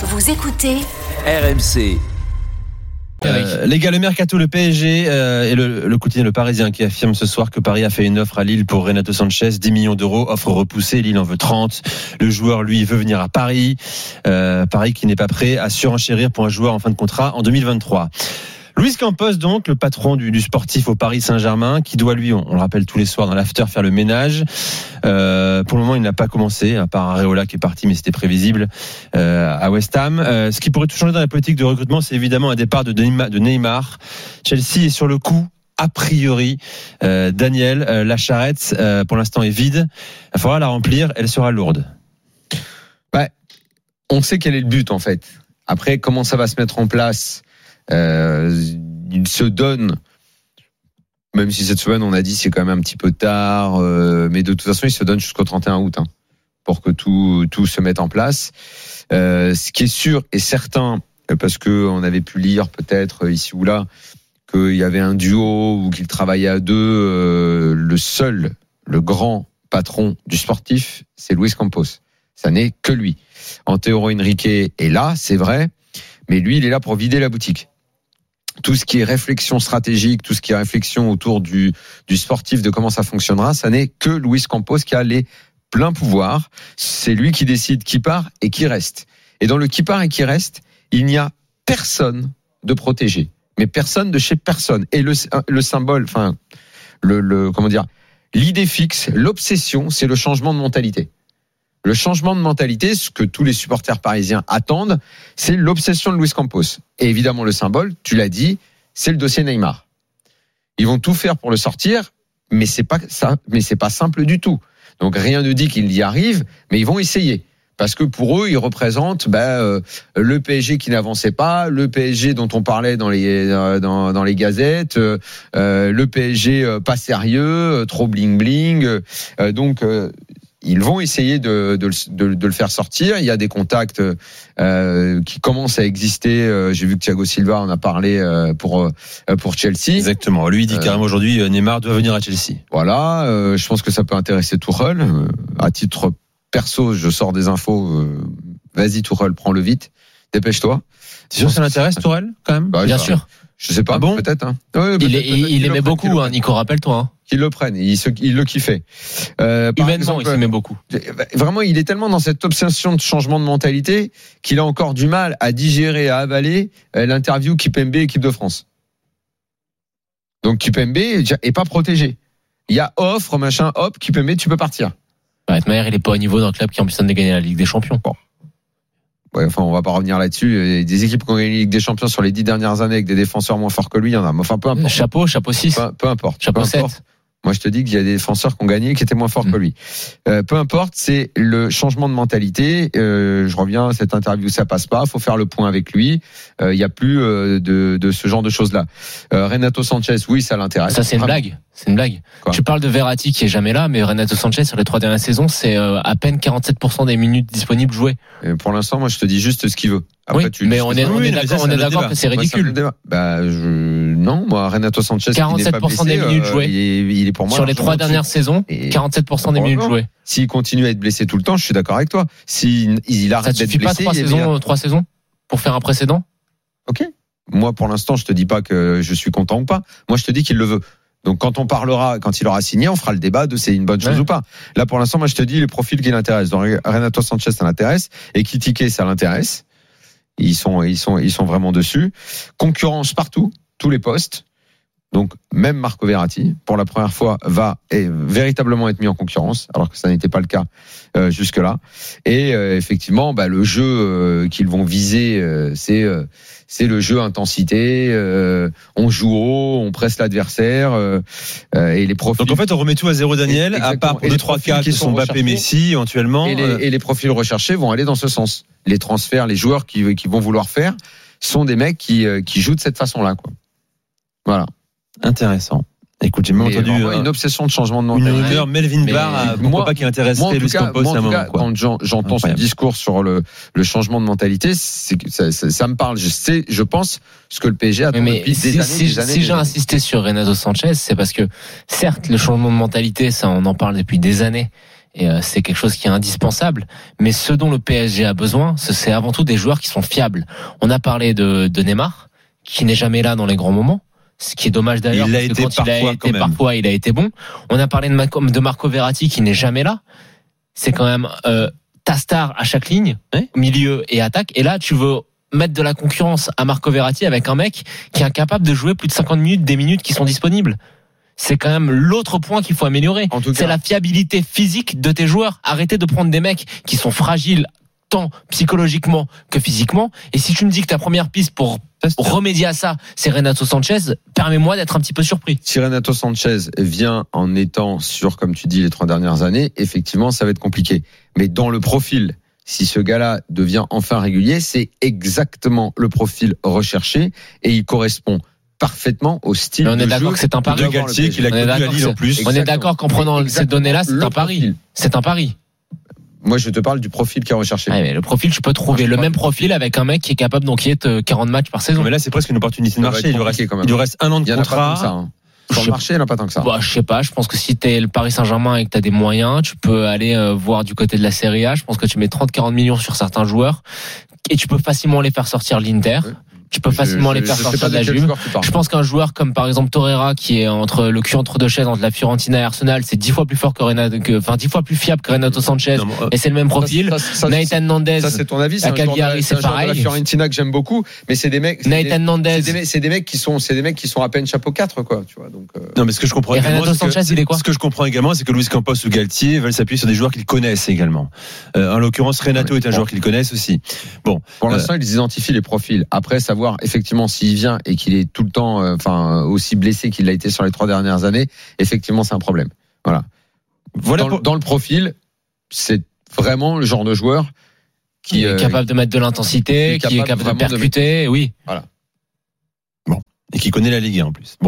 Vous écoutez RMC. Euh, les gars, le mercato, le PSG euh, et le, le quotidien Le Parisien qui affirme ce soir que Paris a fait une offre à Lille pour Renato Sanchez, 10 millions d'euros, offre repoussée, Lille en veut 30. Le joueur, lui, veut venir à Paris. Euh, Paris qui n'est pas prêt à surenchérir pour un joueur en fin de contrat en 2023. Luis Campos, donc, le patron du, du sportif au Paris Saint-Germain, qui doit, lui, on, le rappelle tous les soirs dans l'after, faire le ménage. Euh, pour le moment, il n'a pas commencé, à part Areola qui est parti, mais c'était prévisible, euh, à West Ham. Euh, ce qui pourrait tout changer dans la politique de recrutement, c'est évidemment un départ de Neymar. Chelsea est sur le coup. A priori, euh, Daniel, euh, la charrette, euh, pour l'instant, est vide. Il faudra la remplir. Elle sera lourde. on sait quel est le but en fait. Après, comment ça va se mettre en place? Il se donne, même si cette semaine on a dit c'est quand même un petit peu tard, euh, mais de toute façon il se donne jusqu'au 31 août hein, pour que tout tout se mette en place. Euh, ce qui est sûr et certain, euh, parce que on avait pu lire peut-être euh, ici ou là qu'il y avait un duo ou qu'ils travaillaient à deux, euh, le seul, le grand patron du sportif, c'est Luis Campos. Ça n'est que lui. Antero Henrique est là, c'est vrai, mais lui, il est là pour vider la boutique. Tout ce qui est réflexion stratégique, tout ce qui est réflexion autour du, sportif, de comment ça fonctionnera, ça n'est que Luis Campos qui a les pleins pouvoirs. C'est lui qui décide qui part et qui reste. Et dans le qui part et qui reste, il n'y a personne de protégé. Mais personne de chez personne. Et le, le symbole, enfin, le, comment dire, l'idée fixe, l'obsession, c'est le changement de mentalité. Le changement de mentalité, ce que tous les supporters parisiens attendent, c'est l'obsession de Luis Campos. Et évidemment, le symbole, tu l'as dit, c'est le dossier Neymar. Ils vont tout faire pour le sortir, mais c'est pas ça, mais c'est pas simple du tout. Donc rien ne dit qu'ils y arrivent, mais ils vont essayer. Parce que pour eux, ils représentent ben, euh, le PSG qui n'avançait pas, le PSG dont on parlait dans les euh, dans, les gazettes, euh, le PSG pas sérieux, trop bling bling. Donc ils vont essayer de, de, de- de le faire sortir. Il y a des contacts euh, qui commencent à exister. Euh, J'ai vu que Thiago Silva en a parlé euh, pour euh, pour Chelsea. Exactement. Lui, il dit Euh, carrément aujourd'hui, Neymar doit venir à Chelsea. Voilà, euh, je pense que ça peut intéresser. Euh, à titre perso, je sors des infos. Vas-y Tourelle, prends-le vite. Dépêche-toi. C'est sûr que ça l'intéresse, Tourelle, quand même? Bah, Bien sûr. Je sais pas, Ah bon peut-être. Hein. Ouais, Il, aimait beaucoup, hein, Nico, rappelle-toi. Hein. Qu'ils le prennent, il, se- il le kiffait. Euh, Humainement, exemple, il s'aimait beaucoup. Vraiment, il est tellement dans cette obsession de changement de mentalité qu'il a encore du mal à digérer, à avaler euh, l'interview Kipembe équipe de France. Donc Kipembe est pas protégé. Il y a offre, machin, hop, Kipembe, tu peux partir. Ouais, Maher, il est pas au niveau d'un club qui ambitionne de gagner la Ligue des Champions. Ouais, enfin, on va pas revenir là-dessus. Euh, Des équipes qui ont gagné la Ligue des Champions sur les dix dernières années avec des défenseurs moins forts que lui, il y en a. Mais Enfin, peu importe. Chapeau, chapeau 6. Peu, peu importe. Chapeau peu 7. importe. Moi, je te dis qu'il y a des défenseurs qui ont gagné qui étaient moins forts Mm. que lui. Euh, peu importe, c'est le changement de mentalité. Euh, je reviens à cette interview, ça passe pas. Faut faire le point avec lui. Euh, Il y a plus euh, de, de ce genre de choses-là. Euh, Renato Sanchez, oui, ça l'intéresse. Ça, c'est une blague. C'est une blague. Quoi tu parles de Verratti qui est jamais là, mais Renato Sanchez, sur les trois dernières saisons, c'est euh, à peine 47% des minutes disponibles jouées. Et pour l'instant, moi, je te dis juste ce qu'il veut. oui, tu mais on est, on d'accord, on est que c'est ridicule. Bah, je... non, moi, Renato Sanchez, qui n'est pas 47% des blessé, minutes euh, jouées. il, est, il est pour moi sur les trois dernières saisons, Et- 47% des minutes jouées. S'il continue à être blessé tout le temps, je suis d'accord avec toi. S'il il arrête te d'être suffit pas blessé, trois saisons, trois saisons pour faire un précédent? Ok. Moi, pour l'instant, je te dis pas que je suis content ou pas. Moi, je te dis qu'il le veut. Donc, quand on parlera, quand il aura signé, on fera le débat de c'est une bonne chose Ouais. ou pas. Là, pour l'instant, moi, je te dis les profils qui l'intéressent. Donc, Renato Sanchez, ça l'intéresse. Et Kitike, ça l'intéresse. Ils sont, ils sont, ils sont vraiment dessus. Concurrence partout, tous les postes. Donc, même Marco Verratti, pour la première fois, va véritablement être mis en concurrence, alors que ça n'était pas le cas euh, jusque-là. Et euh, effectivement, bah, le jeu euh, qu'ils vont viser, euh, c'est euh, c'est le jeu intensité. euh, on joue haut, on presse l'adversaire euh, euh, et les profils. Donc en fait, on remet tout à zéro, Daniel, à part pour deux, les trois cas qui sont Mbappé. Messi, éventuellement. et, les, et les profils recherchés vont aller dans ce sens. Les transferts, les joueurs qui, qui vont vouloir faire sont des mecs qui, qui jouent de cette façon-là. Quoi. Voilà. Intéressant. Écoute, j'ai même Mais entendu euh, une obsession de changement de une mentalité. rumeur Melvin Barr, euh, pourquoi moi- pas qui intéresserait Moi, en tout cas, Campos moi, en à un tout moment. cas, quoi. quand j'en- j'entends ce discours sur le, le changement de mentalité, c'est que ça, ça, ça me parle. Je sais, je pense ce que le PSG attend Mais, mais depuis si, des années, si- des années. si des j'ai insisté sur Renato Sanchez, c'est parce que certes le changement de mentalité, ça on en parle depuis des années, Et euh, c'est quelque chose qui est indispensable. Mais ce dont le PSG a besoin, ce- c'est avant tout des joueurs qui sont fiables. On a parlé de, de Neymar, qui n'est jamais là dans les grands moments. Ce qui est dommage d'ailleurs. Il été quand il a parfois, été quand même. parfois, il a été bon. On a parlé de, Marco- de Marco Verratti qui n'est jamais là. C'est quand même euh, ta star à chaque ligne, Ouais. milieu et attaque. Et là, tu veux mettre de la concurrence à Marco Verratti avec un mec qui est incapable de jouer plus de 50 minutes des minutes qui sont disponibles. C'est quand même l'autre point qu'il faut améliorer. C'est la fiabilité physique de tes joueurs. Arrêtez de prendre des mecs qui sont fragiles tant psychologiquement que physiquement. Et si tu me dis que ta première piste pour remédier à ça, c'est Renato Sanchez, permets-moi d'être un petit peu surpris. si Renato Sanchez vient en étant sur, comme tu dis, les trois dernières années, effectivement, ça va être compliqué. Mais dans le profil, si ce gars-là devient enfin régulier, c'est exactement le profil recherché et il correspond parfaitement au style Mais on de est d'accord jeu que c'est un pari. de Galtier qu'il a On est connu à d'accord, Lille en c'est- plus. On est Exactement. d'accord qu'en prenant ces données-là, c'est un pari. C'est un pari. Moi, je te parle du profil qui est recherché. Ouais, mais le profil, tu peux trouver Moi, je le même profil avec un mec qui est capable d'enquiller euh, 40 matchs par saison. Non, mais là, c'est presque une opportunité de marché. Il lui, reste, compliqué quand même. il lui reste un an de contrat. hein. Sur Je- le marché, il n'y en a pas tant que ça. Bah, je sais pas, je pense que si t'es le Paris Saint-Germain et que t'as des moyens, tu peux aller euh, voir du côté de la Serie A. Je pense que tu mets 30-40 millions sur certains joueurs et tu peux facilement les faire sortir de l'Inter. Tu peux facilement je- les faire sortir de la Juve. parles. Je pense qu'un joueur comme par exemple Torreira qui est entre le cul entre deux chaises entre la Fiorentina et Arsenal, c'est dix fois plus fort que Renato, que, enfin dix fois plus fiable que Renato Sanchez. Non, euh, Et c'est le même profil. Ça, ça, ça, Nathan Nandez, Ça, c'est ton avis. C'est Cagliari, c'est de la pareil. Fiorentina que j'aime beaucoup, mais c'est des mecs. des- Nathan Nandez. C'est des, mecs- c'est des mecs qui sont, c'est des mecs qui sont à peine chapeau 4 quoi, tu vois. Donc, euh, Non, mais ce que je comprends Et Renato c'est que- Sanchez, il est quoi Ce que je comprends également, c'est que Luis Campos ou Galtier veulent s'appuyer sur des joueurs qu'ils connaissent également. Euh, en l'occurrence, Renato est un joueur qu'ils connaissent aussi. Bon, pour l'instant, ils identifient les profils. Après, savoir effectivement s'il vient et qu'il est tout le temps, euh, enfin, aussi blessé qu'il l'a été sur les trois dernières années, effectivement, c'est un problème. voilà dans, pour- le- dans le profil, c'est vraiment le genre de joueur qui qui est euh, capable de mettre de l'intensité, qui est qui est capable de percuter, oui. et qui connaît la Ligue 1 en plus. Bon.